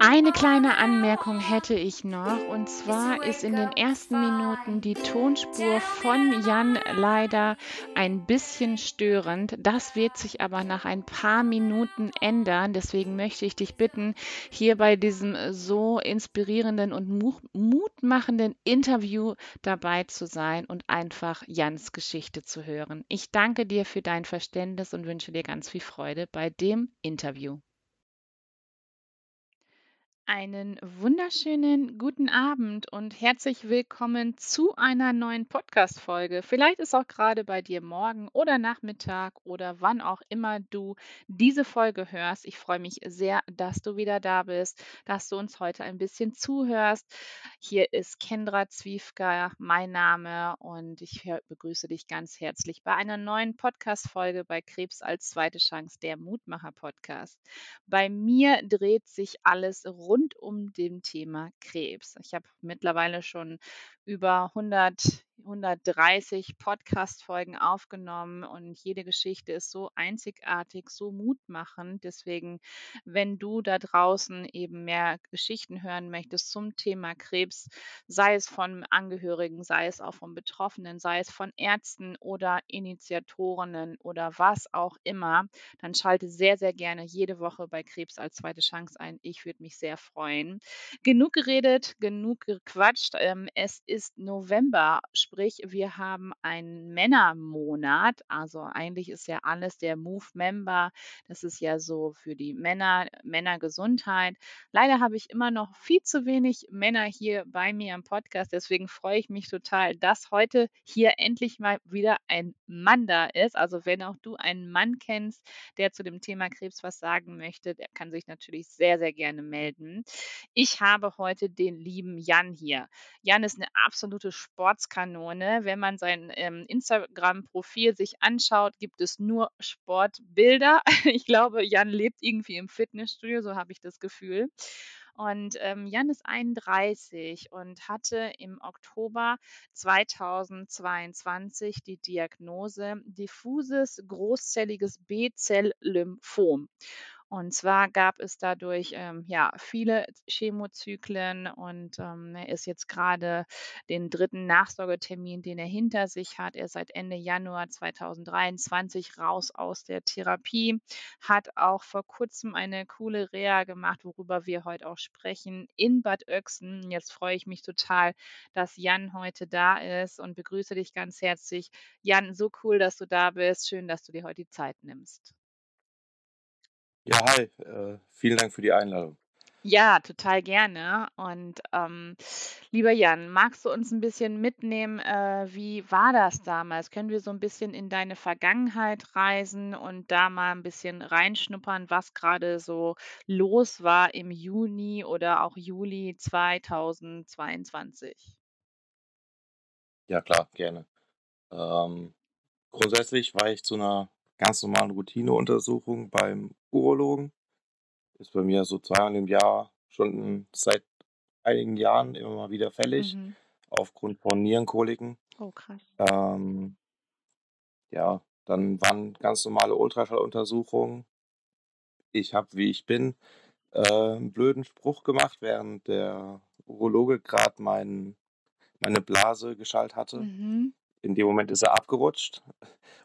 Eine kleine Anmerkung hätte ich noch, und zwar ist in den ersten Minuten die Tonspur von Jan leider ein bisschen störend. Das wird sich aber nach ein paar Minuten ändern. Deswegen möchte ich dich bitten, hier bei diesem so inspirierenden und mutmachenden Interview dabei zu sein und einfach Jans Geschichte zu hören. Ich danke dir für dein Verständnis und wünsche dir ganz viel Freude bei dem Interview. Einen wunderschönen guten Abend und herzlich willkommen zu einer neuen Podcast-Folge. Vielleicht ist auch gerade bei dir morgen oder Nachmittag oder wann auch immer du diese Folge hörst. Ich freue mich sehr, dass du wieder da bist, dass du uns heute ein bisschen zuhörst. Hier ist Kendra Zwiefka, mein Name, und ich begrüße dich ganz herzlich bei einer neuen Podcast-Folge bei Krebs als zweite Chance, der Mutmacher-Podcast. Bei mir dreht sich alles rund rund um dem Thema Krebs. Ich habe mittlerweile schon über 100 130 Podcast-Folgen aufgenommen und jede Geschichte ist so einzigartig, so mutmachend. Deswegen, wenn du da draußen eben mehr Geschichten hören möchtest zum Thema Krebs, sei es von Angehörigen, sei es auch von Betroffenen, sei es von Ärzten oder Initiatorinnen oder was auch immer, dann schalte sehr, sehr gerne jede Woche bei Krebs als zweite Chance ein. Ich würde mich sehr freuen. Genug geredet, genug gequatscht. Ähm, es ist November Sprich, wir haben einen Männermonat. Also eigentlich ist ja alles der Move Member. Das ist ja so für die Männer, Männergesundheit. Leider habe ich immer noch viel zu wenig Männer hier bei mir im Podcast. Deswegen freue ich mich total, dass heute hier endlich mal wieder ein Mann da ist. Also wenn auch du einen Mann kennst, der zu dem Thema Krebs was sagen möchte, der kann sich natürlich sehr, sehr gerne melden. Ich habe heute den lieben Jan hier. Jan ist eine absolute Sportskanone Kanone. Wenn man sein ähm, Instagram-Profil sich anschaut, gibt es nur Sportbilder. Ich glaube, Jan lebt irgendwie im Fitnessstudio, so habe ich das Gefühl. Und ähm, Jan ist 31 und hatte im Oktober 2022 die Diagnose diffuses großzelliges B-Zell-Lymphom. Und zwar gab es dadurch ähm, ja viele Chemozyklen und ähm, er ist jetzt gerade den dritten Nachsorgetermin, den er hinter sich hat. Er ist seit Ende Januar 2023 raus aus der Therapie, hat auch vor kurzem eine coole Reha gemacht, worüber wir heute auch sprechen, in Bad Oechsen. Jetzt freue ich mich total, dass Jan heute da ist und begrüße dich ganz herzlich. Jan, so cool, dass du da bist. Schön, dass du dir heute die Zeit nimmst. Ja, hi, äh, vielen Dank für die Einladung. Ja, total gerne. Und ähm, lieber Jan, magst du uns ein bisschen mitnehmen, äh, wie war das damals? Können wir so ein bisschen in deine Vergangenheit reisen und da mal ein bisschen reinschnuppern, was gerade so los war im Juni oder auch Juli 2022? Ja, klar, gerne. Ähm, grundsätzlich war ich zu einer ganz normalen Routineuntersuchung beim Urologen. Ist bei mir so zweimal im Jahr schon seit einigen Jahren immer mal wieder fällig, Mhm. aufgrund von Nierenkoliken. Oh, krass. Ähm, ja, dann waren ganz normale Ultraschalluntersuchungen. Ich habe, wie ich bin, äh, 'n blöden Spruch gemacht, während der Urologe gerade mein meine Blase geschaltet hatte. Mhm. In dem Moment ist er abgerutscht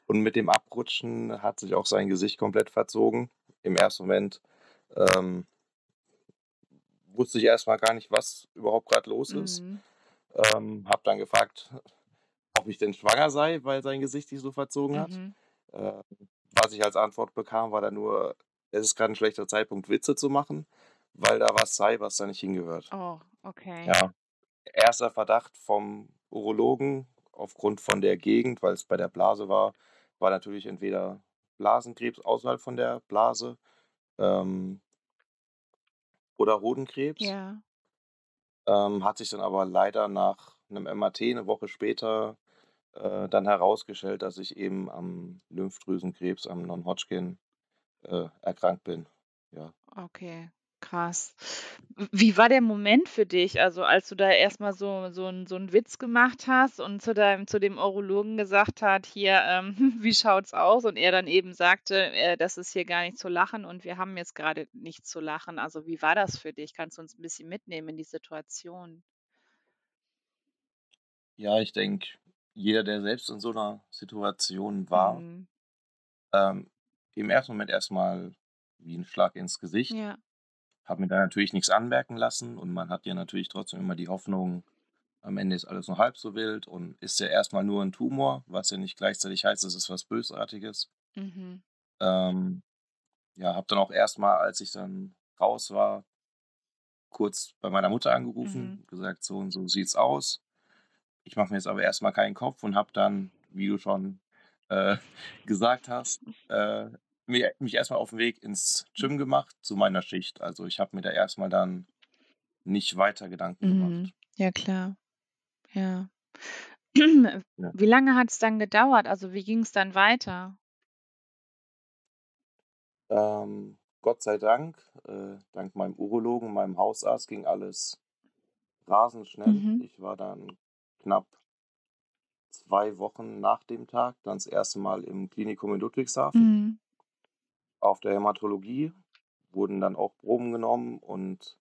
und mit dem Abrutschen hat sich auch sein Gesicht komplett verzogen. Im ersten Moment ähm, wusste ich erstmal gar nicht, was überhaupt gerade los ist. Mhm. Ähm, hab dann gefragt, ob ich denn schwanger sei, weil sein Gesicht sich so verzogen hat. Mhm. Äh, was ich als Antwort bekam, war dann nur, es ist gerade ein schlechter Zeitpunkt, Witze zu machen, weil da was sei, was da nicht hingehört. Oh, okay. Ja. Erster Verdacht vom Urologen aufgrund von der Gegend, weil es bei der Blase war, war natürlich entweder Blasenkrebs außerhalb von der Blase ähm, oder Hodenkrebs. Ja. Ähm, hat sich dann aber leider nach einem MRT eine Woche später äh, dann herausgestellt, dass ich eben am Lymphdrüsenkrebs, am Non-Hodgkin äh, erkrankt bin. Ja. Okay, Krass. Wie war der Moment für dich, also, als du da erst mal so so so 'n Witz gemacht hast und zu deinem zu dem Urologen gesagt hat: „Hier, ähm, wie schaut's aus?“ Und er dann eben sagte: „Äh, das ist hier gar nicht zu lachen und wir haben jetzt grade nichts zu lachen.“ Also, wie war das für dich? Kannst du uns 'n bisschen mitnehmen in die Situation? Ja, ich denke, jeder, der selbst in so 'ner Situation war Mhm. ähm, im ersten Moment erst mal wie 'n Schlag ins Gesicht. Ja. Habe mir da natürlich nix anmerken lassen und man hat ja natürlich trotzdem immer die Hoffnung, am Ende ist alles nur halb so wild und ist ja erst mal nur 'n Tumor, was ja nicht gleichzeitig heißt, es ist was Bösartiges. Mhm. Ähm, ja, habe dann auch erst mal, als ich dann raus war kurz bei meiner Mutter Mhm. angerufen, gesagt: „So und so sieht's aus. Ich mache mir jetzt aber erst mal keinen Kopf“ und habe dann, wie du schon, äh, gesagt hast, äh, mich erst mal auf 'n Weg ins Gym gemacht zu meiner Schicht. Also, ich habe mir da erst mal dann nicht weiter Gedanken Mhm. gemacht. Ja klar, ja. Wie lange hat's dann gedauert? Also, wie ging's dann weiter? Ähm, Gott sei Dank, äh, dank meinem Urologen, meinem Hausarzt ging alles rasend schnell. Mhm. Ich war dann knapp 2 Wochen nach dem Tag dann das 1. Mal im Klinikum in Ludwigshafen Mhm. Auf der Hämatologie, wurden dann auch Proben genommen und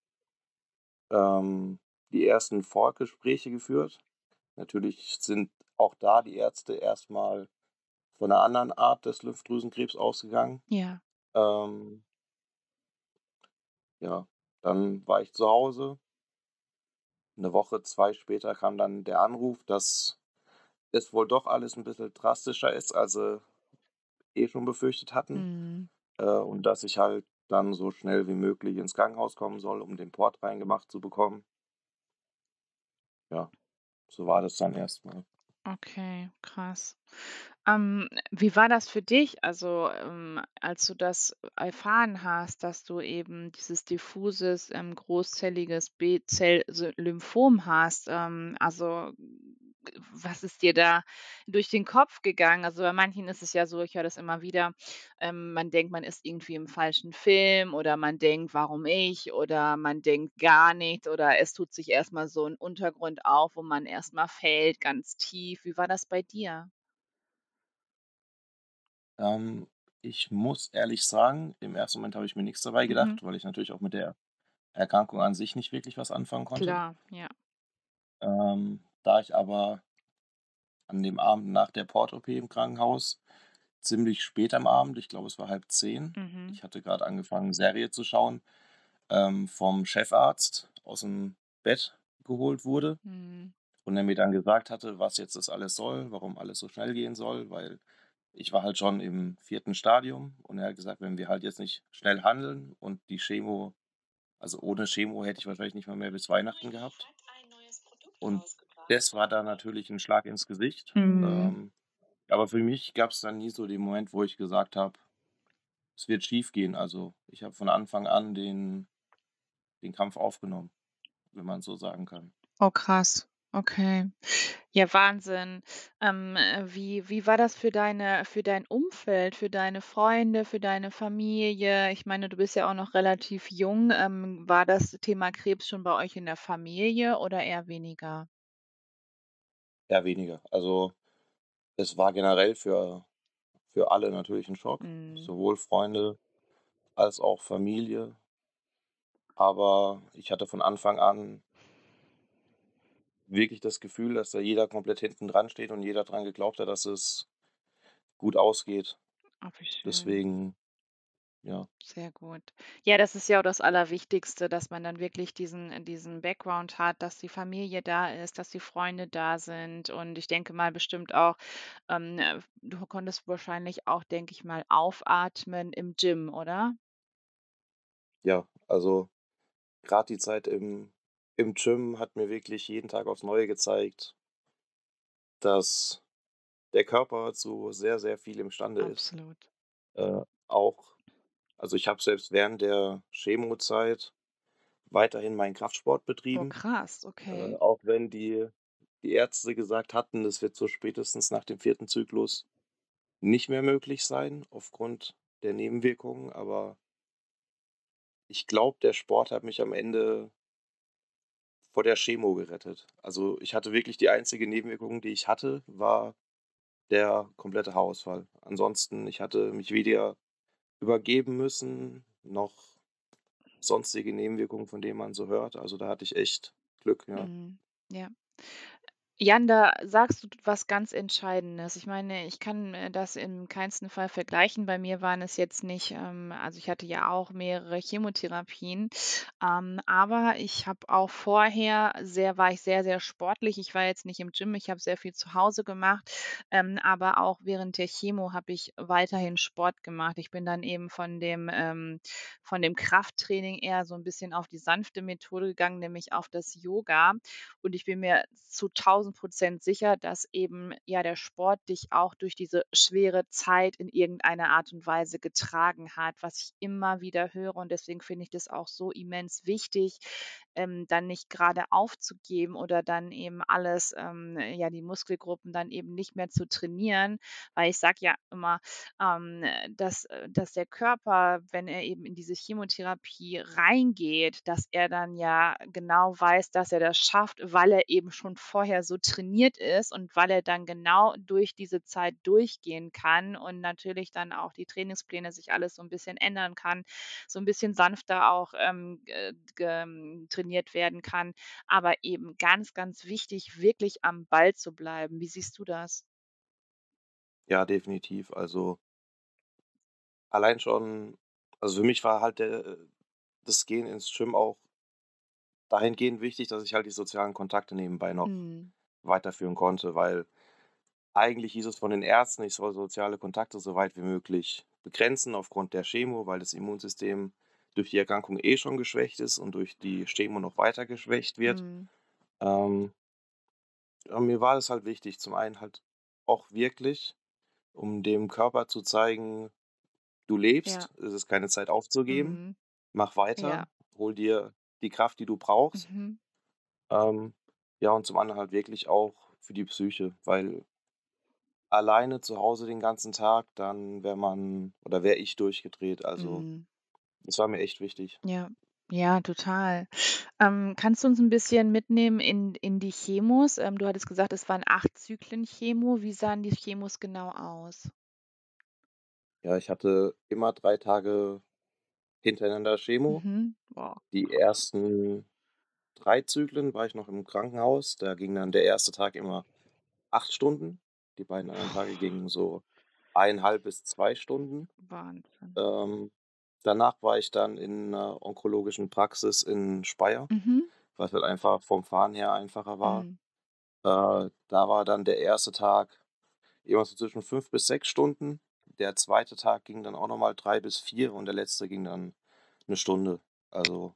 ähm, die ersten Vorgespräche geführt. Natürlich sind auch da die Ärzte erst mal von 'ner anderen Art des Lymphdrüsenkrebs ausgegangen. Ja. Ähm ja, dann war ich zu Hause. 'Ne Woche, 2 später kam dann der Anruf, dass es wohl doch alles 'n bisschen drastischer ist, als sie eh schon befürchtet hatten, Mhm. Äh, und dass ich halt dann so schnell wie möglich ins Krankenhaus kommen soll, um den Port reingemacht zu bekommen. Ja, so war das dann erst mal. Okay, krass. Ähm, wie war das für dich, also, ähm, als du das erfahren hast, dass du eben dieses diffuses, ähm, großzelliges B-Zell-Sy-Lymphom hast? Ähm, also, was ist dir da durch den Kopf gegangen? Also, bei manchen ist es ja so, ich höre das immer wieder, ähm, man denkt, man ist irgendwie im falschen Film oder man denkt: „Warum ich?“ Oder man denkt gar nichts oder es tut sich erst mal so 'n Untergrund auf, wo man erst mal fällt, ganz tief. Wie war das bei dir? Ähm, ich muss ehrlich sagen, im ersten Moment habe ich mir nix dabei Mhm. gedacht, weil ich natürlich auch mit der Erkrankung an sich nicht wirklich was anfangen konnte. Klar, ja. Ähm, da ich aber an dem Abend nach der Port-OP im Krankenhaus ziemlich spät am Abend, ich glaube, es war 22:30 Mhm. ich hatte grad angefangen, Serie zu schauen, ähm, vom Chefarzt aus'm Bett geholt wurde Mhm. und er mir dann gesagt hatte, was jetzt das alles soll, warum alles so schnell gehen soll, weil ich war halt schon im 4. Stadium und er hat gesagt: „Wenn wir halt jetzt nicht schnell handeln und die Chemo also, ohne Chemo hätte ich wahrscheinlich nicht mal mehr bis Weihnachten gehabt.“ Und das war dann natürlich 'n Schlag ins Gesicht. Mhm. Ähm, aber für mich gab's dann nie so den Moment, wo ich gesagt habe: „Es wird schiefgehen.“ Also, ich habe von Anfang an den den Kampf aufgenommen, wenn man so sagen kann. Oh krass, okay. Ja, Wahnsinn. Ähm, äh, wie wie war das für deine für dein Umfeld, für deine Freunde, für deine Familie? Ich meine, du bist ja auch noch relativ jung. Ähm, war das Thema Krebs schon bei euch in der Familie oder eher weniger? Eher weniger. Also, es war generell für für alle natürlich 'n Schock, Mhm. sowohl Freunde als auch Familie. Aber ich hatte von Anfang an wirklich das Gefühl, dass da jeder komplett hinten dran steht und jeder dran geglaubt hat, dass es gut ausgeht. Ach. Deswegen, ja. Sehr gut. Ja, das ist ja auch das Allerwichtigste, dass man dann wirklich diesen äh, diesen Background hat, dass die Familie da ist, dass die Freunde da sind. Und ich denke mal bestimmt auch, ähm, äh, du konntest wahrscheinlich auch, denke ich mal, aufatmen im Gym, oder? Ja, also, grad die Zeit im im Gym hat mir wirklich jeden Tag aufs Neue gezeigt dass der Körper zu sehr, sehr viel imstande ist. Absolut. Äh, auch also, ich habe selbst während der Chemozeit weiterhin meinen Kraftsport Oh betrieben, krass, äh, okay. auch wenn die die Ärzte gesagt hatten, das wird so spätestens nach dem 4. Zyklus nicht mehr möglich sein aufgrund der Nebenwirkungen, aber ich glaube, der Sport hat mich am Ende vor der Chemo gerettet. Also, ich hatte wirklich die einzige Nebenwirkung, die ich hatte, war der komplette Haarausfall. Ansonsten, ich hatte mich weder übergeben müssen, noch sonstige Nebenwirkungen, von denen man so hört. Also, da hatte ich echt Glück, ja. Mhm. Ja. Jan, da sagst du was ganz Entscheidendes. Ich meine, ich kann, äh, das in keinsten Fall vergleichen. Bei mir waren es jetzt nicht ähm, also, ich hatte ja auch mehrere Chemotherapien, ähm, aber ich habe auch vorher sehr war ich sehr, sehr sportlich. Ich war jetzt nicht im Gym, ich habe sehr viel zu Hause gemacht, ähm, aber auch während der Chemo habe ich weiterhin Sport gemacht. Ich bin dann eben von dem ähm, von dem Krafttraining eher so ein bisschen auf die sanfte Methode gegangen, nämlich auf das Yoga. Und ich bin mir zu 1.000 sicher, dass eben, ja, der Sport dich auch durch diese schwere Zeit in irgendeiner Art und Weise getragen hat, was ich immer wieder höre. Und deswegen finde ich das auch so immens wichtig, ähm, dann nicht gerade aufzugeben oder dann eben alles, ähm, ja, die Muskelgruppen dann eben nicht mehr zu trainieren. Weil ich sage ja immer, ähm, dass, äh, dass der Körper, wenn er eben in diese Chemotherapie reingeht, dass er dann ja genau weiß, dass er das schafft, weil er eben schon vorher so trainiert ist und weil er dann genau durch diese Zeit durchgehen kann und natürlich dann auch die Trainingspläne sich alles so ein bisschen ändern kann, so ein bisschen sanfter auch ähm, ge- trainiert werden kann. Aber eben ganz, ganz wichtig, wirklich am Ball zu bleiben. Wie siehst du das? Ja, definitiv. Also, allein schon also, für mich war halt der das Gehen ins Gym auch dahingehend wichtig, dass ich halt die sozialen Kontakte nebenbei noch Mhm. weiterführen konnte, weil eigentlich hieß es von den Ärzten, ich soll soziale Kontakte so weit wie möglich begrenzen aufgrund der Chemo, weil das Immunsystem durch die Erkrankung eh schon geschwächt ist und durch die Chemo noch weiter geschwächt wird. Mhm. Ähm, ja, mir war das halt wichtig, zum einen halt auch wirklich, um dem Körper zu zeigen, du Ja. lebst, es ist keine Zeit aufzugeben, Mhm. mach Ja. weiter, hol dir die Kraft, die du brauchst. Mhm. Ähm, ja, und zum anderen halt wirklich auch für die Psyche, weil alleine zu Hause den ganzen Tag, dann wäre man oder wäre ich durchgedreht. Also, Mhm. Das war mir echt wichtig. Ja. Ja, total. Ähm, kannst du uns ein bisschen mitnehmen in in die Chemos? Ähm, du hattest gesagt, es waren 8 Zyklen Chemo. Wie sahen die Chemos genau aus? Ja, ich hatte immer 3 Tage hintereinander Chemo. Mhm. Boah. Die ersten 3 Zyklen war ich noch im Krankenhaus. Da ging dann der erste Tag immer 8 Stunden. Die beiden anderen Tage gingen so 1,5 bis 2 Stunden. Wahnsinn. Ähm, danach war ich dann in 'ner onkologischen Praxis in Speyer, Mhm. was halt einfach vom Fahren her einfacher war. Mhm. Äh, da war dann der erste Tag irgendwas so zwischen 5 bis 6 Stunden. Der zweite Tag ging dann auch noch mal 3 bis 4 und der letzte ging dann 'ne Stunde. Also,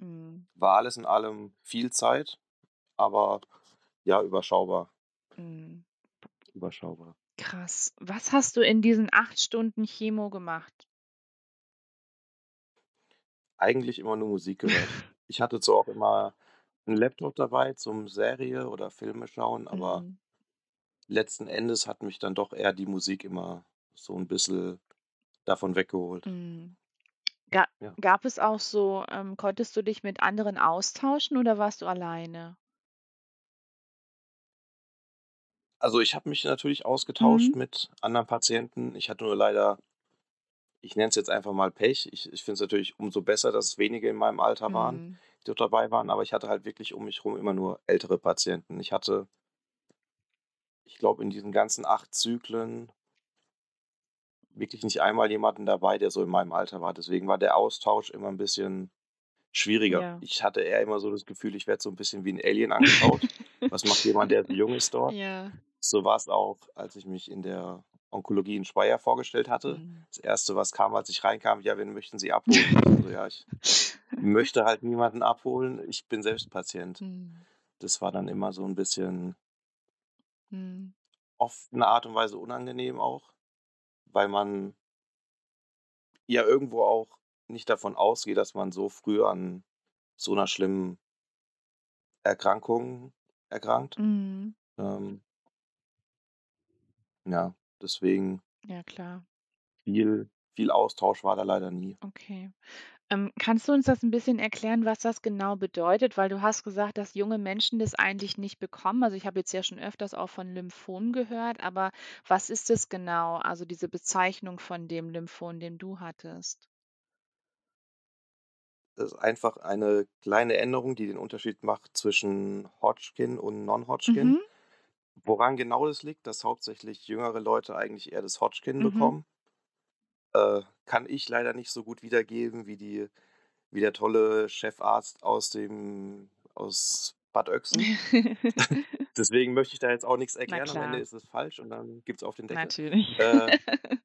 Mhm. war alles in allem viel Zeit, aber ja, überschaubar, Mhm. überschaubar. Krass. Was hast du in diesen 8 Stunden Chemo gemacht? Eigentlich immer nur Musik gehört. Ich hatte zwar auch immer 'n Laptop dabei zum Serie oder Filme schauen, aber Mhm. letzten Endes hat mich dann doch eher die Musik immer so 'n bisschen davon weggeholt. Mhm. Ga Ja. gab es auch so ähm, konntest du dich mit anderen austauschen oder warst du alleine? Also, ich habe mich natürlich ausgetauscht Mhm. mit anderen Patienten. Ich hatte nur leider ich nenne es jetzt einfach mal Pech. Ich ich finde es natürlich umso besser, dass es wenige in meinem Alter waren, Mhm. die dort dabei waren, aber ich hatte halt wirklich um mich rum immer nur ältere Patienten. Ich hatte ich glaube, in diesen ganzen 8 Zyklen wirklich nicht einmal jemanden dabei, der so in meinem Alter war. Deswegen war der Austausch immer 'n bisschen schwieriger. Ja. Ich hatte eher immer so das Gefühl, ich werde so 'n bisschen wie 'n Alien angeschaut. Was macht jemand, der so jung ist dort? Ja. So war's auch, als ich mich in der Onkologie in Speyer vorgestellt hatte. Mhm. Das erste, was kam, als ich reinkam: „Ja, wen möchten Sie abholen?“ Ich so: „Ja, ich möchte halt niemanden abholen. Ich bin selbst Patient.“ Mhm. Das war dann immer so 'n bisschen Mhm. auf 'ne Art und Weise unangenehm auch, weil man ja irgendwo auch nicht davon ausgeht, dass man so früh an so 'ner schlimmen Erkrankung erkrankt. Mhm. Ähm ja, deswegen Ja, klar. viel viel Austausch war da leider nie. Okay. Ähm, kannst du uns das 'n bisschen erklären, was das genau bedeutet? Weil du hast gesagt, dass junge Menschen das eigentlich nicht bekommen. Also, ich habe jetzt ja schon öfters auch von Lymphom gehört, aber was ist das genau, also diese Bezeichnung von dem Lymphom, den du hattest? Das ist einfach eine kleine Änderung, die den Unterschied macht zwischen Hodgkin und Non-Hodgkin. Mhm. Woran genau das liegt, dass hauptsächlich jüngere Leute eigentlich eher das Hodgkin Mhm. bekommen äh, kann ich leider nicht so gut wiedergeben wie die wie der tolle Chefarzt aus dem aus Bad Oecksen. Deswegen möchte ich da jetzt auch Na erklären. Am Ende ist es falsch und dann gibt's auf den Deckel. Natürlich. Äh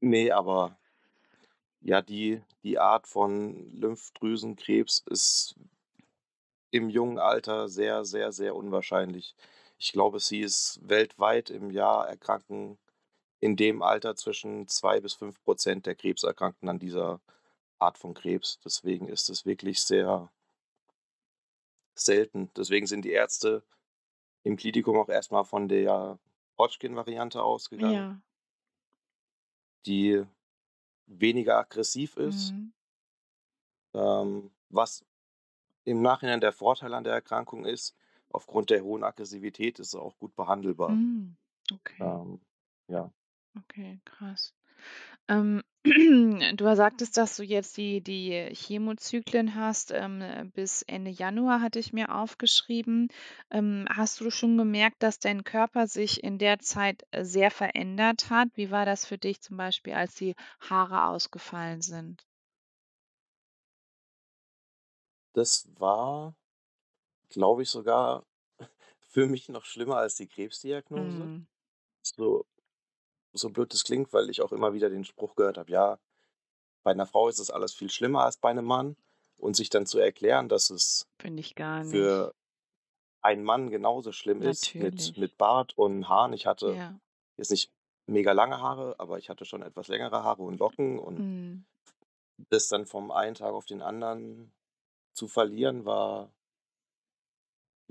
ne, aber ja, die die Art von Lymphdrüsenkrebs ist im jungen Alter sehr, sehr, sehr unwahrscheinlich. Ich glaube, es hieß, weltweit im Jahr erkranken in dem Alter zwischen 2 bis 5 % der Krebserkrankten an dieser Art von Krebs. Deswegen ist es wirklich sehr selten. Deswegen sind die Ärzte im Klinikum auch erst mal von der Hodgkin-Variante ausgegangen Ja. die weniger aggressiv ist. Mhm. Ähm, was im Nachhinein der Vorteil an der Erkrankung ist, aufgrund der hohen Aggressivität ist sie auch gut behandelbar. Hm, okay. Ähm, ja. Okay, krass. Ähm, du sagtest, dass du jetzt die die Chemozyklen hast, ähm, bis Ende Januar, hatte ich mir aufgeschrieben. Ähm, hast du schon gemerkt, dass dein Körper sich in der Zeit, äh, sehr verändert hat? Wie war das für dich zum Beispiel, als die Haare ausgefallen sind? Das war, glaube ich, sogar für mich noch schlimmer als die Krebsdiagnose. Mhm. So so blöd das klingt, weil ich auch immer wieder den Spruch gehört habe: „Ja, bei 'ner Frau ist das alles viel schlimmer als bei 'nem Mann.“ Und sich dann zu erklären, dass es für einen Mann genauso schlimm ist mit Natürlich. mit Bart und Haaren. Ich hatte Ja. jetzt nicht mega lange Haare, aber ich hatte schon etwas längere Haare und Locken und Mhm. das dann vom einen Tag auf den anderen zu verlieren, war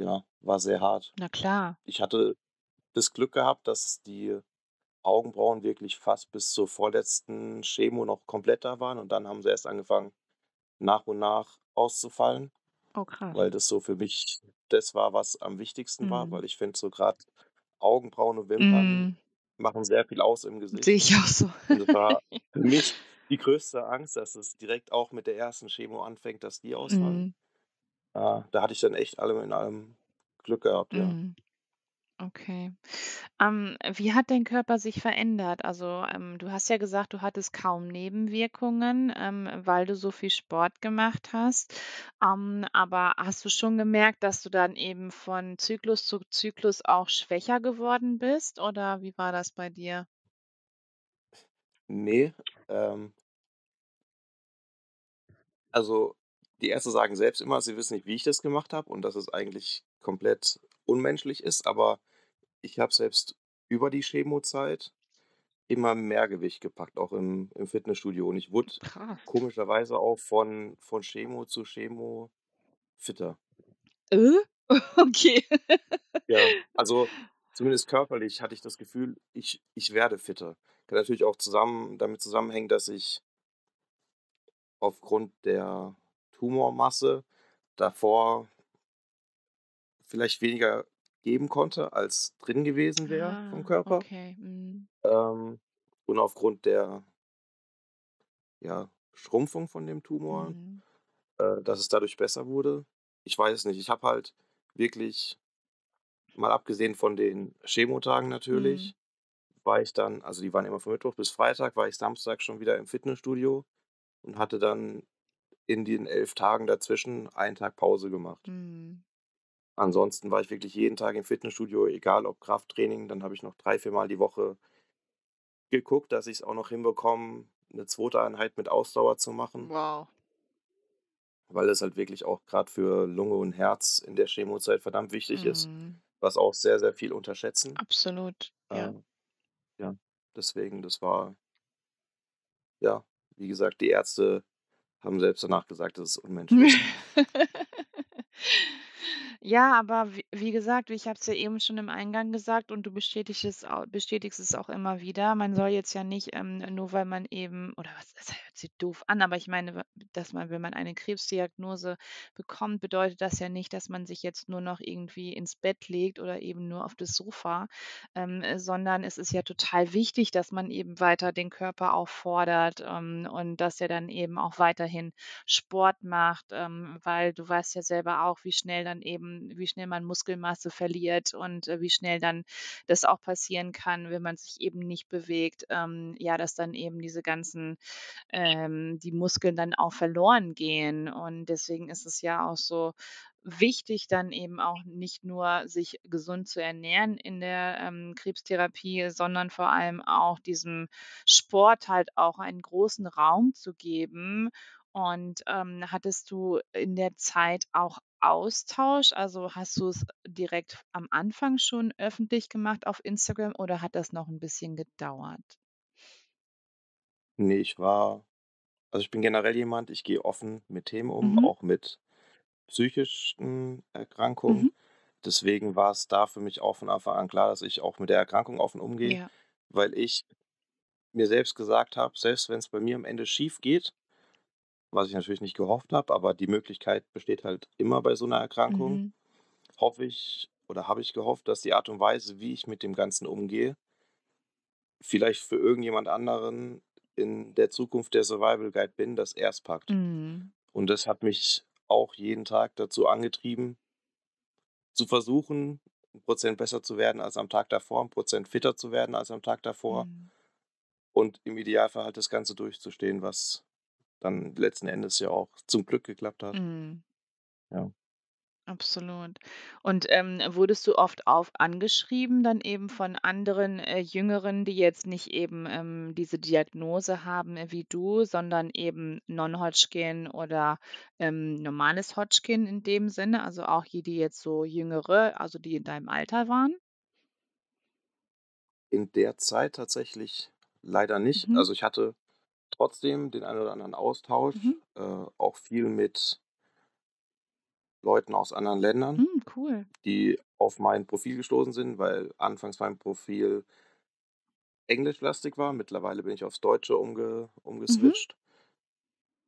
ja, war sehr hart. Na klar. Ich hatte das Glück gehabt, dass die Augenbrauen wirklich fast bis zur vorletzten Chemo noch komplett da waren und dann haben sie erst angefangen, nach und nach auszufallen, Oh, krass. weil das so für mich das war, was am wichtigsten war, Mhm. weil ich finde so grad Augenbrauen und Wimpern Mhm. machen sehr viel aus im Sehe Gesicht. ich auch so. Das war für mich die größte Angst, dass es direkt auch mit der 1. Chemo anfängt, dass die ausfallen. Mhm. Äh, da hatte ich dann echt allem in allem Glück gehabt, ja. Mhm. Okay. Ähm, wie hat dein Körper sich verändert? Also, ähm, du hast ja gesagt, du hattest kaum Nebenwirkungen, ähm, weil du so viel Sport gemacht hast. Ähm, aber hast du schon gemerkt, dass du dann eben von Zyklus zu Zyklus auch schwächer geworden bist oder wie war das bei dir? Ne, ähm also, die Ärzte sagen selbst immer, sie wissen nicht, wie ich das gemacht habe und dass es eigentlich komplett unmenschlich ist, aber ich habe selbst über die Chemozeit immer mehr Gewicht gepackt, auch im im Fitnessstudio und ich wurde Krass. komischerweise auch von von Chemo zu Chemo fitter. Äh? Okay. Ja, also, zumindest körperlich hatte ich das Gefühl, ich ich werde fitter. Kann natürlich auch zusammen damit zusammenhängen, dass ich aufgrund der Tumormasse davor vielleicht weniger geben konnte, als drin gewesen wäre vom Ah, Körper. okay, mhm. Ähm, und aufgrund der ja, Schrumpfung von dem Tumor, Mhm. äh, dass es dadurch besser wurde. Ich weiß es nicht. Ich habe halt wirklich mal abgesehen von den Chemotagen Mhm. natürlich, war ich dann also, die waren immer von Mittwoch bis Freitag, war ich Samstag schon wieder im Fitnessstudio und hatte dann in den 11 Tagen dazwischen 1 Tag Pause gemacht. Mhm. Ansonsten war ich wirklich jeden Tag im Fitnessstudio, egal ob Krafttraining, dann habe ich noch 3, viermal die Woche geguckt, dass ich's auch noch hinbekomme, 'ne 2. Einheit mit Ausdauer zu machen. Wow. Weil es halt wirklich auch grad für Lunge und Herz in der Chemozeit verdammt wichtig ist, Mhm. was auch sehr, sehr viel unterschätzen. Absolut, ja. ja, deswegen, das war ja, wie gesagt, die Ärzte haben selbst danach gesagt, das ist unmenschlich. Ja, aber wie wie gesagt, ich habe es ja eben schon im Eingang gesagt und du bestätigst es bestätigst es auch immer wieder. Man soll jetzt ja nicht, ähm, nur weil man eben oder was das hört sich doof an, aber ich meine, w dass man wenn man eine Krebsdiagnose bekommt, bedeutet das ja nicht, dass man sich jetzt nur noch irgendwie ins Bett legt oder eben nur auf das Sofa, ähm, äh, sondern es ist ja total wichtig, dass man eben weiter den Körper auch fordert, ähm, und dass er dann eben auch weiterhin Sport macht, ähm, weil du weißt ja selber auch, wie schnell dann eben wie schnell man Muskelmasse verliert und, äh, wie schnell dann das auch passieren kann, wenn man sich eben nicht bewegt, ähm, ja, dass dann eben diese ganzen ähm, die Muskeln dann auch verloren gehen. Und deswegen ist es ja auch so wichtig, dann eben auch nicht nur sich gesund zu ernähren in der, ähm, Krebstherapie, sondern vor allem auch diesem Sport halt auch einen großen Raum zu geben. Und, ähm, hattest du in der Zeit auch Austausch? Also, hast du es direkt am Anfang schon öffentlich gemacht auf Instagram oder hat das noch ein bisschen gedauert? Ne, ich war also, ich bin generell jemand, ich gehe offen mit Themen um, Mhm, auch mit psychischen mhm, Erkrankungen. Deswegen war es da für mich auch von Anfang an klar, dass ich auch mit der Erkrankung offen umgehe, ja, weil ich mir selbst gesagt habe, selbst wenn es bei mir am Ende schief geht, was ich natürlich nicht gehofft habe, aber die Möglichkeit besteht halt immer bei so einer Erkrankung, mhm, hoffe ich oder habe ich gehofft, dass die Art und Weise, wie ich mit dem Ganzen umgehe, vielleicht für irgendjemand anderen in der Zukunft der Survival Guide bin, dass er's packt. mhm, Und das hat mich auch jeden Tag dazu angetrieben, zu versuchen, 'n Prozent besser zu werden als am Tag davor, 'n Prozent fitter zu werden als am Tag davor mhm, und im Idealfall halt das Ganze durchzustehen, was dann letzten Endes ja auch zum Glück geklappt hat. mhm. Ja. Absolut. Und, ähm, wurdest du oft auf angeschrieben dann eben von anderen, äh, Jüngeren, die jetzt nicht eben, ähm, diese Diagnose haben, äh, wie du, sondern eben Non-Hodgkin oder, ähm, normales Hodgkin in dem Sinne, also auch die, die jetzt so Jüngere, also die in deinem Alter waren? In der Zeit tatsächlich leider nicht. Mhm, Also, ich hatte trotzdem den einen oder anderen mhm. Austausch, äh, auch viel mit Leuten aus anderen Ländern, Hm, cool. die auf mein Profil gestoßen sind, weil anfangs mein Profil englischlastig war. Mittlerweile bin ich aufs Deutsche umge Mhm, umgeswitcht.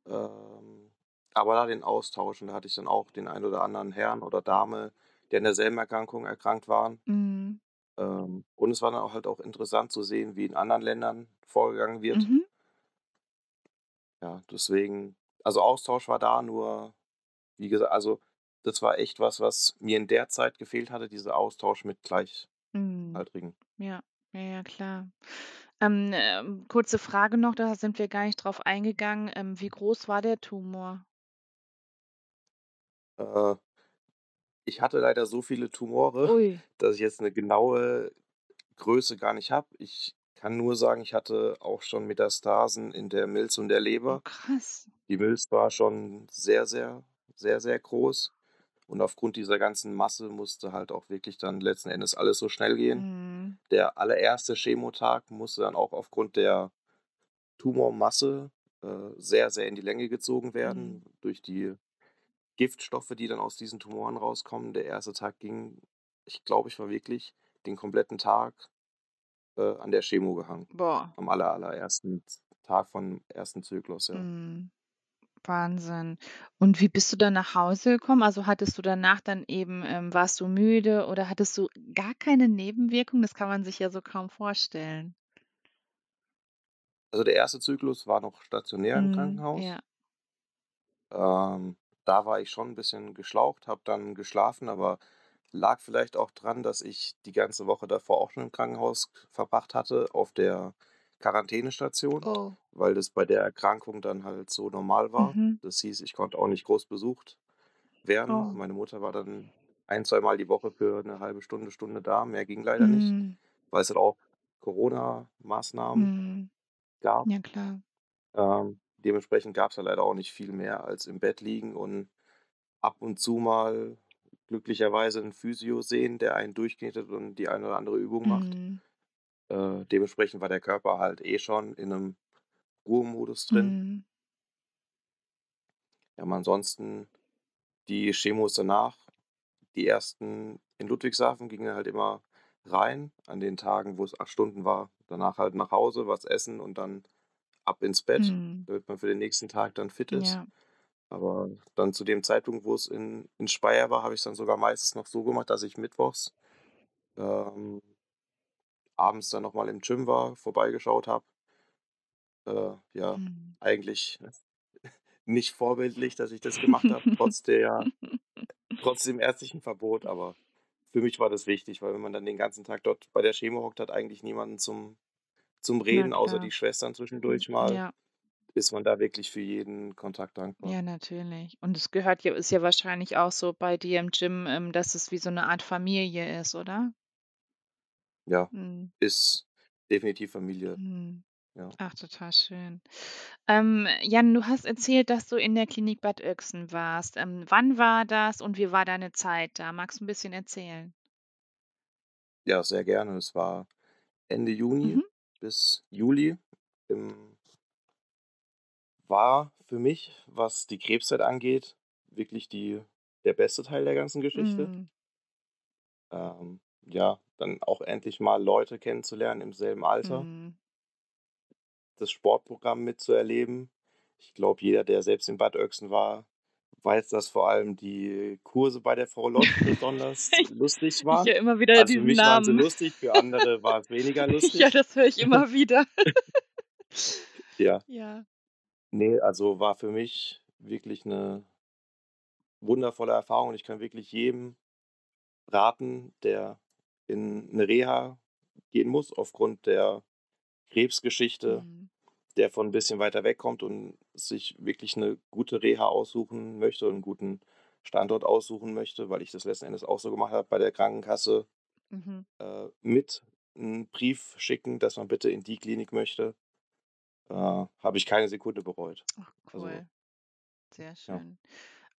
Ähm, aber da den Austausch und da hatte ich dann auch den einen oder anderen Herrn oder Dame, der an derselben Erkrankung erkrankt waren. mhm, Ähm, und es war dann auch halt auch interessant zu sehen, wie in anderen Ländern vorgegangen wird. mhm, Ja, deswegen also Austausch war da, nur wie gesagt also das war echt was, was mir in der Zeit gefehlt hatte, dieser Austausch mit mhm. Gleichaltrigen. Ja, ja, ja, klar. Ähm, ähm, kurze Frage noch, da sind wir gar nicht drauf eingegangen. Ähm, wie groß war der Tumor? Äh, ich hatte leider so viele Tumore, Ui, dass ich jetzt eine genaue Größe gar nicht habe. Ich kann nur sagen, ich hatte auch schon Metastasen in der Milz und der oh Leber. krass. Die Milz war schon sehr, sehr, sehr, sehr groß. Und aufgrund dieser ganzen Masse musste halt auch wirklich dann letzten Endes alles so schnell gehen. Mhm, Der allererste Chemotag musste dann auch aufgrund der Tumormasse äh, sehr, sehr in die Länge gezogen mhm. werden durch die Giftstoffe, die dann aus diesen Tumoren rauskommen. Der erste Tag ging, ich glaube, ich war wirklich den kompletten Tag äh, an der Chemo gehangen. Boah, Am aller, allerersten Tag vom ersten Zyklus, ja. mhm, Wahnsinn. Und wie bist du dann nach Hause gekommen? Also, hattest du danach dann eben ähm, warst du müde oder hattest du gar keine Nebenwirkungen? Das kann man sich ja so kaum vorstellen. Also der erste Zyklus war noch stationär im Mhm, Krankenhaus. ja. Ähm, da war ich schon ein bisschen geschlaucht, habe dann geschlafen, aber lag vielleicht auch dran, dass ich die ganze Woche davor auch schon im Krankenhaus verbracht hatte, auf der Quarantänestation, Oh, weil das bei der Erkrankung dann halt so normal war. mhm. Das hieß, ich konnte auch nicht groß besucht werden. Oh, Meine Mutter war dann ein zweimal die Woche für eine halbe Stunde, Stunde da. Mehr ging leider nicht, mhm, weil es halt auch Corona-Maßnahmen mhm. gab. Ja klar. Ähm, dementsprechend gab es ja leider auch nicht viel mehr als im Bett liegen und ab und zu mal glücklicherweise 'n Physio sehen, der einen durchknetet und die eine oder andere Übung macht. Mhm, Äh, dementsprechend war der Körper halt eh schon in 'nem Ruhemodus drin. mhm, Ja, aber ansonsten die Chemos danach. die ersten in Ludwigshafen gingen halt immer rein an den Tagen, wo es acht Stunden war. Danach halt nach Hause, was essen und dann ab ins Bett, Mhm. damit man für den nächsten Tag dann fit ist. Ja. Aber dann zu dem Zeitpunkt, wo es in, in Speyer war, habe ich dann sogar meistens noch so gemacht, dass ich mittwochs ähm, abends dann nochmal im Gym war, vorbeigeschaut habe. Äh, ja, Mhm. eigentlich nicht vorbildlich, dass ich das gemacht habe, trotz der, trotz dem ärztlichen Verbot, aber für mich war das wichtig, weil wenn man dann den ganzen Tag dort bei der Chemo hockt, hat eigentlich niemanden zum, zum Reden, außer die Schwestern zwischendurch mal, Ja. Ist man da wirklich für jeden Kontakt dankbar. Ja, natürlich. Und es gehört ja ist ja wahrscheinlich auch so bei dir im Gym, ähm, dass es wie so 'ne Art Familie ist, oder? Ja, Mhm. ist definitiv Familie, Mhm. ja. Ach, total schön. Ähm, Jan, du hast erzählt, dass du in der Klinik Bad Oecksen warst. Ähm, wann war das und wie war deine Zeit da? Magst du 'n bisschen erzählen? Ja, sehr gerne. Es war Ende Juni Mhm. bis Juli. Im war für mich, was die Krebszeit angeht, wirklich die der beste Teil der ganzen Geschichte. Mhm. Ähm, ja, dann auch endlich mal Leute kennenzulernen im selben Alter, Mhm. das Sportprogramm mitzuerleben. Ich glaube, jeder, der selbst in Bad Oecksen war, weiß, dass vor allem die Kurse bei der Frau Lott besonders Ich lustig ich waren. höre immer wieder Also, für diesen mich waren sie Namen. lustig, für andere war es weniger Ja, lustig. das höre ich immer wieder. Ja. Ja. Ne, also, war für mich wirklich 'ne wundervolle Erfahrung und ich kann wirklich jedem raten, der in 'ne Reha gehen muss aufgrund der Krebsgeschichte, Mhm. der von 'n bisschen weiter wegkommt und sich wirklich 'ne gute Reha aussuchen möchte und 'n guten Standort aussuchen möchte, weil ich das letzten Endes auch so gemacht habe bei der Krankenkasse, Mhm. äh, mit 'n Brief schicken, dass man bitte in die Klinik möchte. Äh, habe ich keine Sekunde bereut. Ach, Also cool. Sehr ja. schön.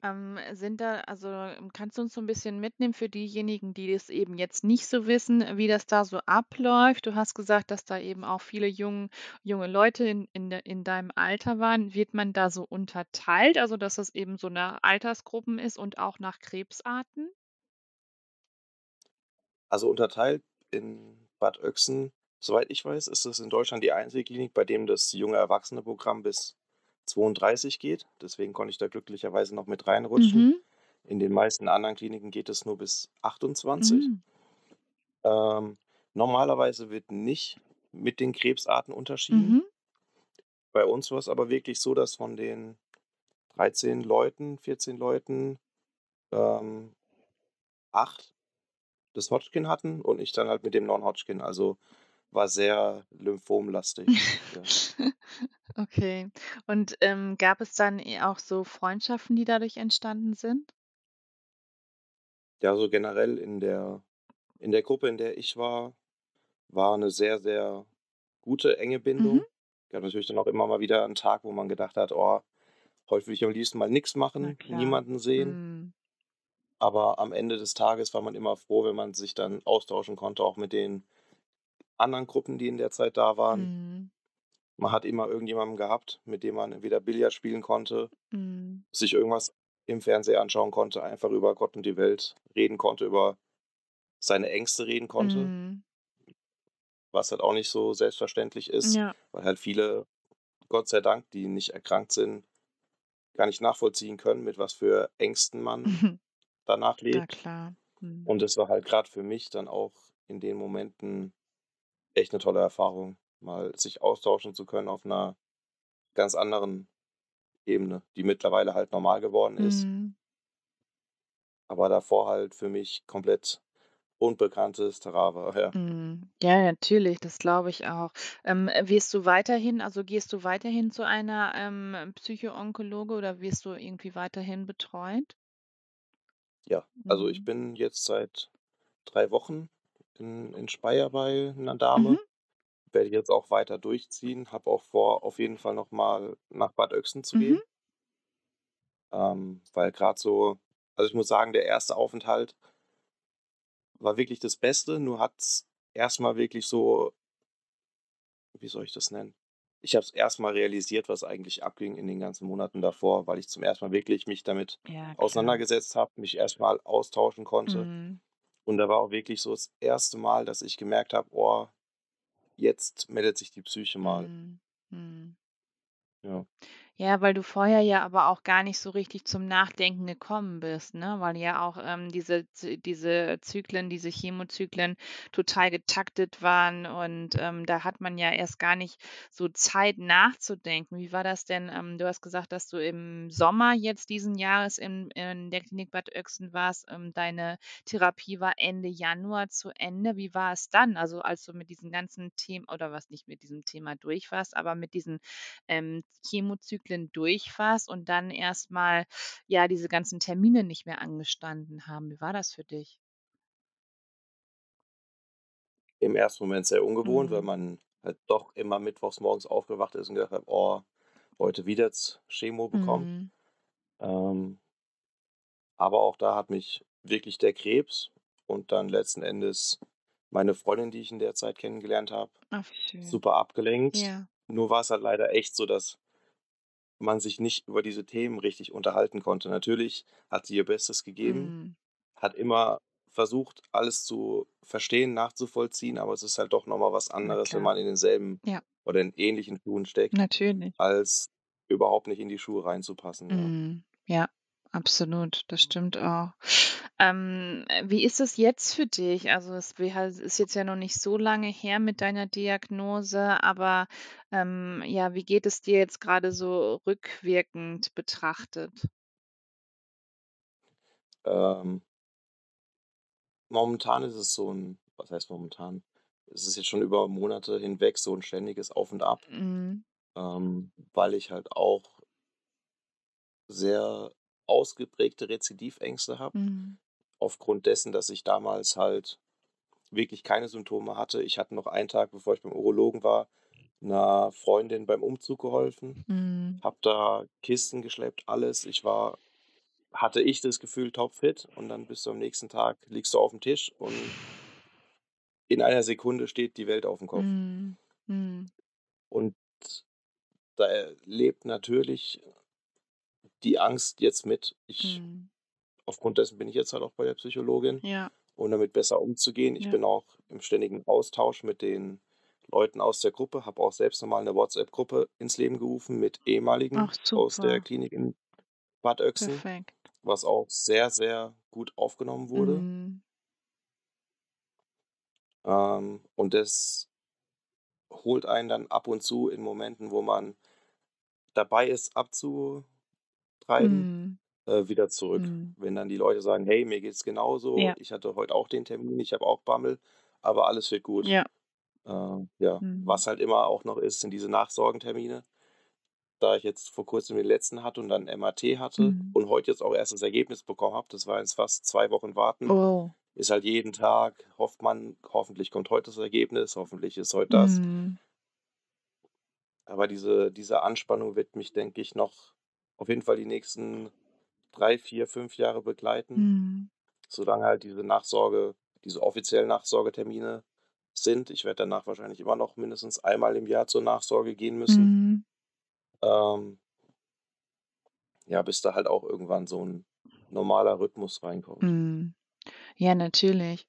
Ähm, sind da also, ähm, kannst du uns so 'n bisschen mitnehmen für diejenigen, die das eben jetzt nicht so wissen, wie das da so abläuft? Du hast gesagt, dass da eben auch viele jung junge Leute in in de in deinem Alter waren. Wird man da so unterteilt, also, dass es eben so nach Altersgruppen ist und auch nach Krebsarten? Also, unterteilt in Bad Oecksen, soweit ich weiß, ist das in Deutschland die einzige Klinik, bei dem das junge Erwachsene-Programm bis 32 geht. Deswegen konnte ich da glücklicherweise noch mit reinrutschen. Mhm. In den meisten anderen Kliniken geht es nur bis 28. Mhm. Ähm, normalerweise wird nicht mit den Krebsarten unterschieden. Mhm. Bei uns war's aber wirklich so, dass von den 13 Leuten, 14 Leuten, ähm, 8 das Hodgkin hatten und ich dann halt mit dem Non-Hodgkin. Also, war sehr lymphomlastig, ja. Okay. Und, ähm, gab es dann eh auch so Freundschaften, die dadurch entstanden sind? Ja, so generell in der in der Gruppe, in der ich war, war 'ne sehr, sehr gute, enge Mhm. Bindung. Gab natürlich dann auch immer mal wieder 'n Tag, wo man gedacht hat: „Oh, heute würde ich am liebsten mal Na machen, niemanden sehen.“ Mhm. Aber am Ende des Tages war man immer froh, wenn man sich dann austauschen konnte, auch mit den anderen Gruppen, die in der Zeit da waren. Mhm. Man hat immer irgendjemanden gehabt, mit dem man entweder Billard spielen konnte, Mhm. sich irgendwas im Fernseher anschauen konnte, einfach über Gott und die Welt reden konnte, über seine Ängste reden konnte. Mhm. Was halt auch nicht so selbstverständlich ist, Ja. weil halt viele, Gott sei Dank, die nicht erkrankt sind, gar nicht nachvollziehen können, mit was für Ängsten man danach Na lebt. klar. Mhm. Und das war halt grad für mich dann auch in den Momenten echt 'ne tolle Erfahrung, mal sich austauschen zu können auf 'ner ganz anderen Ebene, die mittlerweile halt normal geworden ist. Mhm. Aber davor halt für mich komplett unbekanntes Terrain war, ja. Mhm. Ja, natürlich, das glaube ich auch. Ähm, wirst du weiterhin also, gehst du weiterhin zu einer, ähm, Psycho-Onkologe oder wirst du irgendwie weiterhin betreut? Ja, also, ich Mhm. bin jetzt seit 3 Wochen in in Speyer bei 'ner Mhm. Dame. Werde jetzt auch weiter durchziehen, habe auch vor, auf jeden Fall noch mal nach Bad Oecksen zu Mhm. gehen. Ähm, weil grad so also, ich muss sagen, der erste Aufenthalt war wirklich das Beste, nur hat's erst mal wirklich so wie soll ich das nennen? ich habe es erst mal realisiert, was eigentlich abging in den ganzen Monaten davor, weil ich zum ersten Mal wirklich mich damit Ja, auseinandergesetzt habe, mich erst mal austauschen konnte. Mhm. Und da war auch wirklich so das erste Mal, dass ich gemerkt habe: „Oh, jetzt meldet sich die Psyche mal.“ Mhm. Mhm. Ja. Ja, weil du vorher ja aber auch gar nicht so richtig zum Nachdenken gekommen bist, ne? Weil ja auch, ähm, diese diese Zyklen, diese Chemozyklen total getaktet waren und, ähm, da hat man ja erst gar nicht so Zeit nachzudenken. Wie war das denn? Ähm, du hast gesagt, dass du im Sommer jetzt diesen Jahres in in der Klinik Bad Oecksten warst. Ähm, deine Therapie war Ende Januar zu Ende. Wie war es dann? Also, als du mit diesen ganzen Themen oder was nicht mit diesem Thema durch warst, aber mit diesen, ähm, Chemozyklen durch warst und dann erst mal, ja, diese ganzen Termine nicht mehr angestanden haben. Wie war das für dich? Im ersten Moment sehr ungewohnt, weil Mhm. man halt doch immer mittwochs morgens aufgewacht ist und gedacht hat: „Oh, heute wieder jetzt Chemo bekommen.“ Mhm. Ähm aber auch da hat mich wirklich der Krebs und dann letzten Endes meine Freundin, die ich in der Zeit kennengelernt habe, Ach, super abgelenkt. Ja. Nur war's halt leider echt so, dass man sich nicht über diese Themen richtig unterhalten konnte. Natürlich hat sie ihr Bestes gegeben, Mhm. hat immer versucht, alles zu verstehen, nachzuvollziehen, aber es ist halt doch noch mal was anderes, wenn man in denselben Ja. oder in ähnlichen Schuhen steckt, Natürlich. als überhaupt nicht in die Schuhe reinzupassen, ja. Mhm. Ja, absolut. Das stimmt auch. Ähm, äh, wie ist es jetzt für dich? Also, es ist jetzt ja noch nicht so lange her mit deiner Diagnose, aber, ähm, ja, wie geht es dir jetzt grade so rückwirkend betrachtet? Ähm momentan ist es so 'n was heißt momentan? Es ist jetzt schon über Monate hinweg so 'n ständiges Auf und Ab, Mhm. ähm, weil ich halt auch sehr ausgeprägte Rezidivängste habe, Mhm. aufgrund dessen, dass ich damals halt wirklich keine Symptome hatte. Ich hatte noch einen Tag, bevor ich beim Urologen war, 'ner Freundin beim Umzug geholfen, Mhm. habe da Kisten geschleppt, alles. Ich war hatte ich das Gefühl, topfit und dann bist du am nächsten Tag liegst du aufm Tisch und in einer Sekunde steht die Welt aufm Kopf. Mhm. Mhm. Und da, äh, lebt natürlich die Angst jetzt mit. Ich Mhm. aufgrund dessen bin ich jetzt halt auch bei der Psychologin, Ja. um damit besser umzugehen. Ich Ja. bin auch im ständigen Austausch mit den Leuten aus der Gruppe, habe auch selbst noch mal 'ne WhatsApp-Gruppe ins Leben gerufen mit Ach, Ehemaligen aus der. Klinik in Bad Oecksten, Perfekt. was auch sehr, sehr gut aufgenommen wurde. Mhm. Ähm, und das holt einen dann ab und zu in Momenten, wo man dabei ist, abzutreiben, Mhm. äh, wieder zurück. Mhm. Wenn dann die Leute sagen: „Hey, mir geht's genauso. Ja. Ich hatte heute auch den Termin, ich habe auch Bammel, aber alles wird gut.“ Ja. Ähm, ja, Mhm. was halt immer auch noch ist, sind diese Nachsorgentermine. Da ich jetzt vor Kurzem den letzten hatte und dann MRT hatte Mhm. und heute jetzt auch erst das Ergebnis bekommen habe, das war jetzt fast 2 Wochen warten, Oh. ist halt jeden Tag hofft man, hoffentlich kommt heute das Ergebnis, hoffentlich ist heute das. Mhm. Aber diese diese Anspannung wird mich, denke ich, noch auf jeden Fall die nächsten 3, 4, 5 Jahre begleiten, Mhm. solange halt diese Nachsorge diese offiziellen Nachsorgetermine sind. Ich werde danach wahrscheinlich immer noch mindestens einmal im Jahr zur Nachsorge gehen müssen. Mhm. Ähm ja, bis da halt auch irgendwann so 'n normaler Rhythmus reinkommt. Mhm. Ja, natürlich.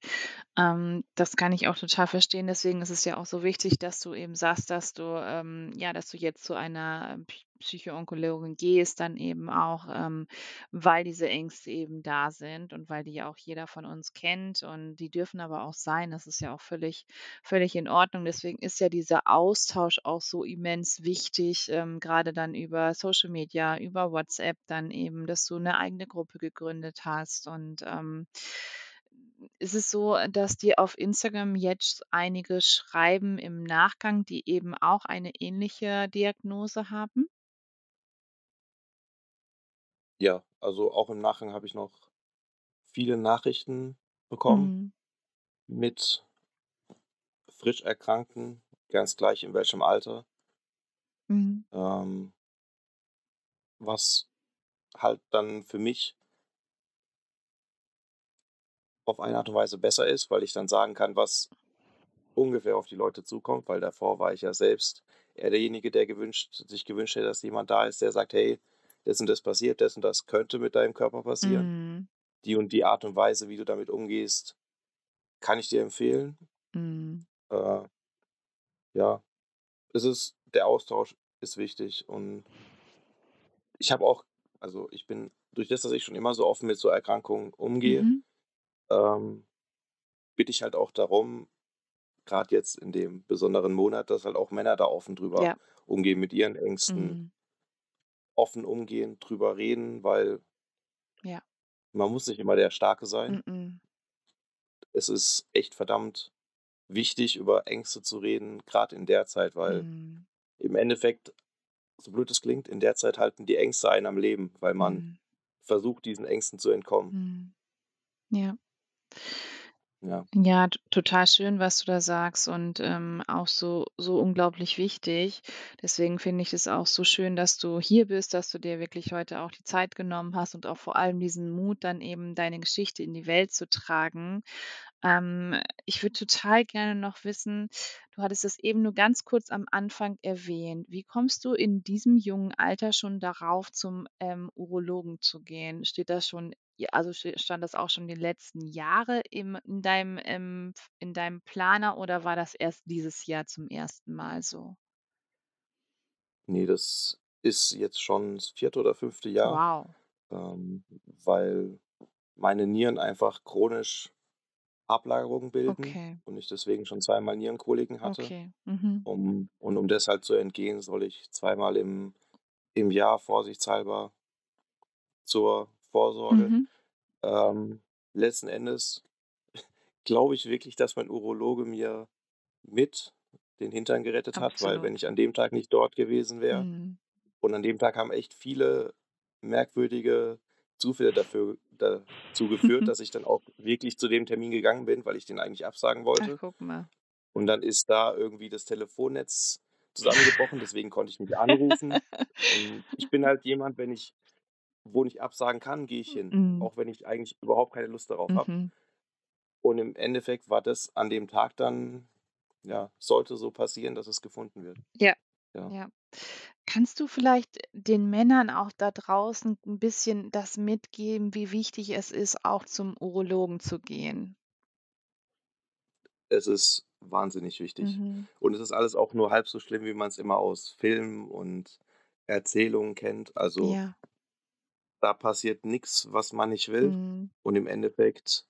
Ähm, das kann ich auch total verstehen. Deswegen ist es ja auch so wichtig, dass du eben sagst, dass du, ähm ja, dass du jetzt zu einer P Psycho-Onkologin gehst, dann eben auch, ähm, weil diese Ängste eben da sind und weil die ja auch jeder von uns kennt und die dürfen aber auch sein. Das ist ja auch völlig völlig in Ordnung. Deswegen ist ja dieser Austausch auch so immens wichtig, ähm, grade dann über Social Media, über WhatsApp dann eben, dass du 'ne eigene Gruppe gegründet hast. Und, ähm, ist es so, dass dir auf Instagram jetzt einige schreiben im Nachgang, die eben auch eine ähnliche Diagnose haben? Ja, also auch im Nachgang habe ich noch viele Nachrichten bekommen Mhm. mit frisch Erkrankten, ganz gleich in welchem Alter. Mhm. Ähm was halt dann für mich auf eine Art und Weise besser ist, weil ich dann sagen kann, was ungefähr auf die Leute zukommt, weil davor war ich ja selbst eher derjenige, der gewünscht sich gewünscht hätte, dass jemand da ist, der sagt: „Hey, das und das passiert, das und das könnte mit deinem Körper passieren. Mhm. Die und die Art und Weise, wie du damit umgehst, kann ich dir empfehlen.“ Mhm. Äh ja, es ist der Austausch ist wichtig und ich habe auch also, ich bin durch das, dass ich schon immer so offen mit so Erkrankungen umgehe, Mhm. ähm, bitte ich halt auch darum, grad jetzt in dem besonderen Monat, dass halt auch Männer da offen drüber Ja. umgehen mit ihren Ängsten. Mhm. Offen umgehen, drüber reden, weil Ja. man muss nicht immer der Starke sein. Mm-mm. Es ist echt verdammt wichtig, über Ängste zu reden, grad in der Zeit, weil Mhm. im Endeffekt, so blöd es klingt, in der Zeit halten die Ängste einen am Leben, weil man Mhm. versucht, diesen Ängsten zu entkommen. Mhm. Ja. Ja. Ja, total schön, was du da sagst und, ähm, auch so so unglaublich wichtig. Deswegen finde ich es auch so schön, dass du hier bist, dass du dir wirklich heute auch die Zeit genommen hast und auch vor allem diesen Mut, dann eben deine Geschichte in die Welt zu tragen. Ähm, ich würde total gerne noch wissen du hattest es eben nur ganz kurz am Anfang erwähnt. Wie kommst du in diesem jungen Alter schon darauf, zum, ähm, Urologen zu gehen? Steht das schon ja, also, ste stand das auch schon die letzten Jahre im in deinem, ähm in deinem Planer oder war das erst dieses Jahr zum ersten Mal so? Ne, das ist jetzt schon das 4. oder 5. Jahr, Wow. ähm, weil meine Nieren einfach chronisch Ablagerungen bilden Okay. und ich deswegen schon zweimal Nierenkoliken hatte. Okay. Mhm. Um und um das halt zu entgehen, soll ich zweimal im im Jahr vorsichtshalber zur Vorsorge. Mhm. Ähm, letzten Endes glaube ich wirklich, dass mein Urologe mir mit den Hintern gerettet hat, weil wenn Absolut. ich an dem Tag nicht dort gewesen wäre Mhm. und an dem Tag haben echt viele merkwürdige Zufälle dafür dazu geführt, dass ich dann auch wirklich zu dem Termin gegangen bin, weil ich den eigentlich absagen Ach, wollte. guck mal. Und dann ist da irgendwie das Telefonnetz zusammengebrochen, deswegen konnte ich nicht anrufen. Und ich bin halt jemand, wenn ich wo nicht absagen kann, gehe ich hin, Mhm. auch wenn ich eigentlich überhaupt keine Lust darauf habe. Mhm. Und im Endeffekt war das an dem Tag dann ja, sollte so passieren, dass es gefunden wird. Ja. Ja. Ja. Kannst du vielleicht den Männern auch da draußen 'n bisschen das mitgeben, wie wichtig es ist, auch zum Urologen zu gehen? Es ist wahnsinnig wichtig. Mhm. Und es ist alles auch nur halb so schlimm, wie man's immer aus Filmen und Erzählungen kennt. Also Ja. Da passiert nix, was man nicht will. Mhm. Und im Endeffekt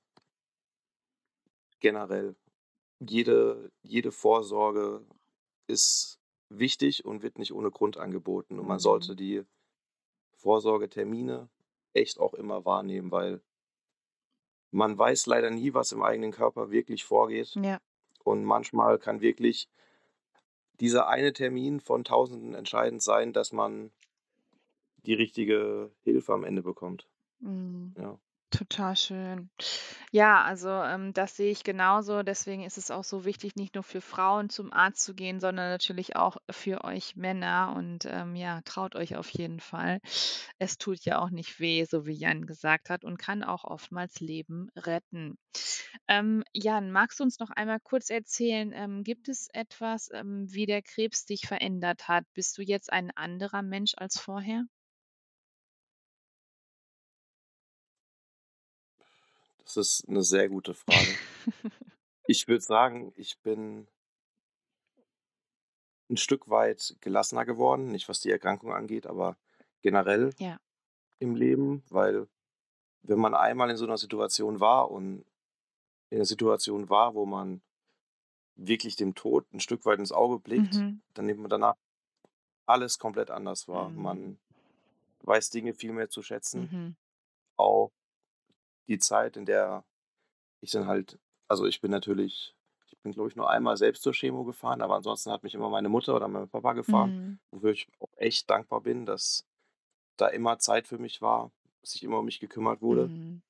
generell, jede jede Vorsorge ist wichtig und wird nicht ohne Grund angeboten. Und man sollte Mhm. die Vorsorgetermine echt auch immer wahrnehmen, weil man weiß leider nie, was im eigenen Körper wirklich vorgeht. Ja. Und manchmal kann wirklich dieser eine Termin von Tausenden entscheidend sein, dass man die richtige Hilfe am Ende bekommt. Mhm. Ja. Total schön. Ja, also, ähm, das sehe ich genauso. Deswegen ist es auch so wichtig, nicht nur für Frauen zum Arzt zu gehen, sondern natürlich auch für euch Männer. Und, ähm, ja, traut euch auf jeden Fall. Es tut ja auch nicht weh, so wie Jan gesagt hat, und kann auch oftmals Leben retten. Ähm, Jan, magst du uns noch einmal kurz erzählen, ähm, gibt es etwas, ähm, wie der Krebs dich verändert hat? Bist du jetzt ein anderer Mensch als vorher? Das ist 'ne sehr gute Frage. Ich würde sagen, ich bin 'n Stück weit gelassener geworden, nicht was die Erkrankung angeht, aber generell Ja. im Leben, weil wenn man einmal in so 'ner Situation war und in 'ner Situation war, wo man wirklich dem Tod 'n Stück weit ins Auge blickt, Mhm. dann nimmt man danach alles komplett anders wahr. Mhm. Man weiß Dinge viel mehr zu schätzen. Mhm. Auch die Zeit, in der ich dann halt also, ich bin natürlich ich bin, glaube ich, nur einmal selbst zur Chemo gefahren, aber ansonsten hat mich immer meine Mutter oder mein Papa gefahren, Mhm. wofür ich auch echt dankbar bin, dass da immer Zeit für mich war, sich immer um mich gekümmert wurde. Mhm.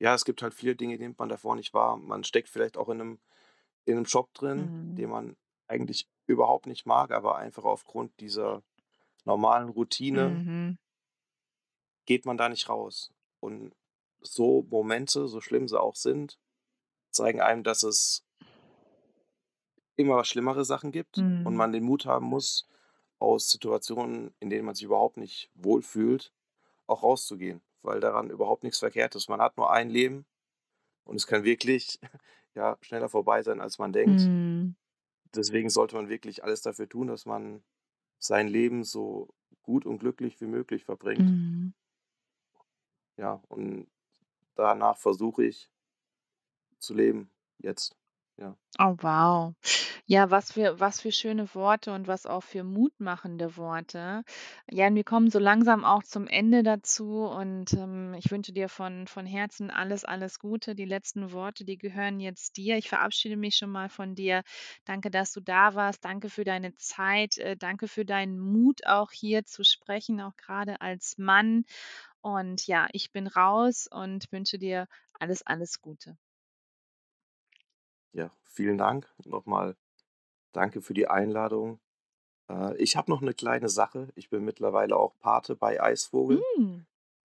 Ja. Es gibt halt viele Dinge, die man davor nicht wahr. Man steckt vielleicht auch in 'nem in 'nem Job drin, Mhm. den man eigentlich überhaupt nicht mag, aber einfach aufgrund dieser normalen Routine Mhm. Geht man da nicht raus. Und so Momente, so schlimm sie auch sind, zeigen einem, dass es immer schlimmere Sachen gibt und Mhm. man den Mut haben muss, aus Situationen, in denen man sich überhaupt nicht wohlfühlt, auch rauszugehen, weil daran überhaupt nichts verkehrt ist. Man hat nur ein Leben und es kann wirklich, ja, schneller vorbei sein, als man denkt. Mhm. Deswegen sollte man wirklich alles dafür tun, dass man sein Leben so gut und glücklich wie möglich verbringt. Mhm. Ja, und danach versuche ich zu leben jetzt, ja. Oh, wow. Ja, was für was für schöne Worte und was auch für mutmachende Worte. Ja, und wir kommen so langsam auch zum Ende dazu und, ähm, ich wünsche dir von von Herzen alles, alles Gute. Die letzten Worte, die gehören jetzt dir. Ich verabschiede mich schon mal von dir. Danke, dass du da warst. Danke für deine Zeit. Äh, danke für deinen Mut, auch hier zu sprechen, auch grade als Mann. Und ja, ich bin raus und wünsche dir alles, alles Gute. Ja, vielen Dank. Noch mal danke für die Einladung. Äh, ich habe noch 'ne kleine Sache. Ich bin mittlerweile auch Pate bei Eisvogel.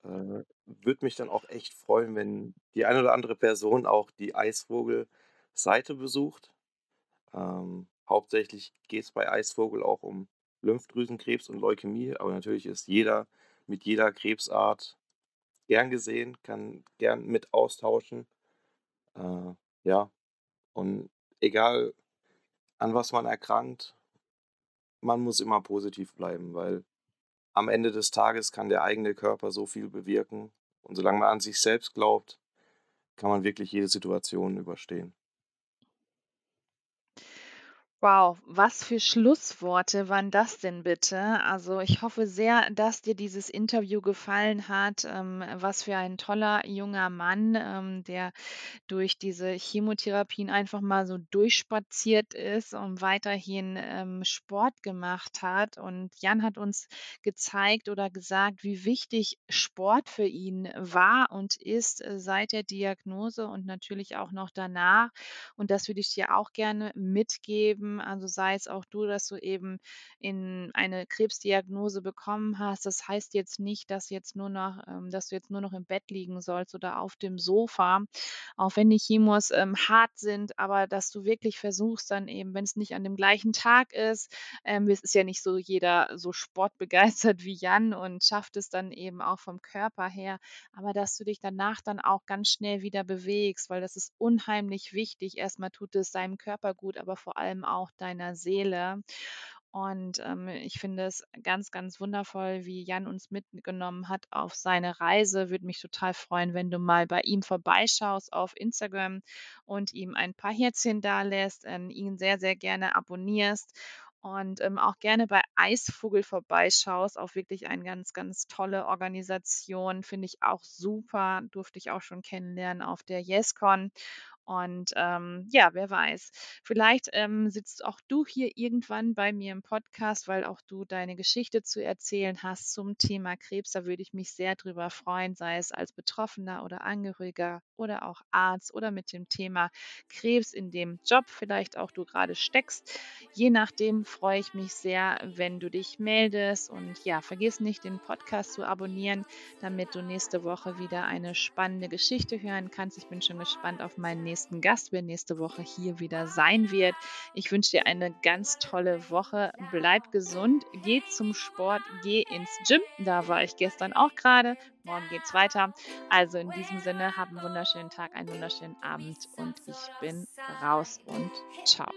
Äh, würde mich dann auch echt freuen, wenn die eine oder andere Person auch die Eisvogel-Seite besucht. Ähm, hauptsächlich geht's bei Eisvogel auch um Lymphdrüsenkrebs und Leukämie, aber natürlich ist jeder mit jeder Krebsart gern gesehen, kann gern mit austauschen. Äh, ja, und egal, an was man erkrankt, man muss immer positiv bleiben, weil am Ende des Tages kann der eigene Körper so viel bewirken und solange man an sich selbst glaubt, kann man wirklich jede Situation überstehen. Wow, was für Schlussworte waren das denn bitte? Also, ich hoffe sehr, dass dir dieses Interview gefallen hat. Ähm, was für ein toller junger Mann, ähm, der durch diese Chemotherapien einfach mal so durchspaziert ist und weiterhin, ähm, Sport gemacht hat. Und Jan hat uns gezeigt oder gesagt, wie wichtig Sport für ihn war und ist, äh, seit der Diagnose und natürlich auch noch danach. Und das würde ich dir auch gerne mitgeben. Also, sei es auch du, dass du eben in eine Krebsdiagnose bekommen hast. Das heißt jetzt nicht, dass jetzt nur noch ähm, dass du jetzt nur noch im Bett liegen sollst oder auf dem Sofa, auch wenn die Chemos, ähm, hart sind, aber dass du wirklich versuchst dann eben, wenn's nicht an dem gleichen Tag ist ähm, es ist ja nicht so jeder so sportbegeistert wie Jan und schafft es dann eben auch vom Körper her, aber dass du dich danach dann auch ganz schnell wieder bewegst, weil das ist unheimlich wichtig. Erst mal tut es deinem Körper gut, aber vor allem auch deiner Seele. Und, ähm, ich finde es ganz, ganz wundervoll, wie Jan uns mitgenommen hat auf seine Reise. Würde mich total freuen, wenn du mal bei ihm vorbeischaust auf Instagram und ihm ein paar Herzchen dalässt, ähm, ihn sehr, sehr gerne abonnierst und, ähm, auch gerne bei Eisvogel vorbeischaust, auch wirklich ein ganz, ganz tolle Organisation, finde ich auch super, durfte ich auch schon kennenlernen auf der YesCon. Und, ähm, ja, wer weiß, vielleicht, ähm, sitzt auch du hier irgendwann bei mir im Podcast, weil auch du deine Geschichte zu erzählen hast zum Thema Krebs. Da würde ich mich sehr drüber freuen, sei es als Betroffener oder Angehöriger oder auch Arzt oder mit dem Thema Krebs in dem Job vielleicht auch du grade steckst. Je nachdem freue ich mich sehr, wenn du dich meldest und ja, vergiss nicht, den Podcast zu abonnieren, damit du nächste Woche wieder eine spannende Geschichte hören kannst. Ich bin schon gespannt auf meinen nächsten Gast, wer nächste Woche hier wieder sein wird. Ich wünsche dir eine ganz tolle Woche. Bleib gesund, geh zum Sport, geh ins Gym. Da war ich gestern auch grade. Morgen geht's weiter. Also, in diesem Sinne, hab 'n wunderschönen Tag, einen wunderschönen Abend und ich bin raus und tschau.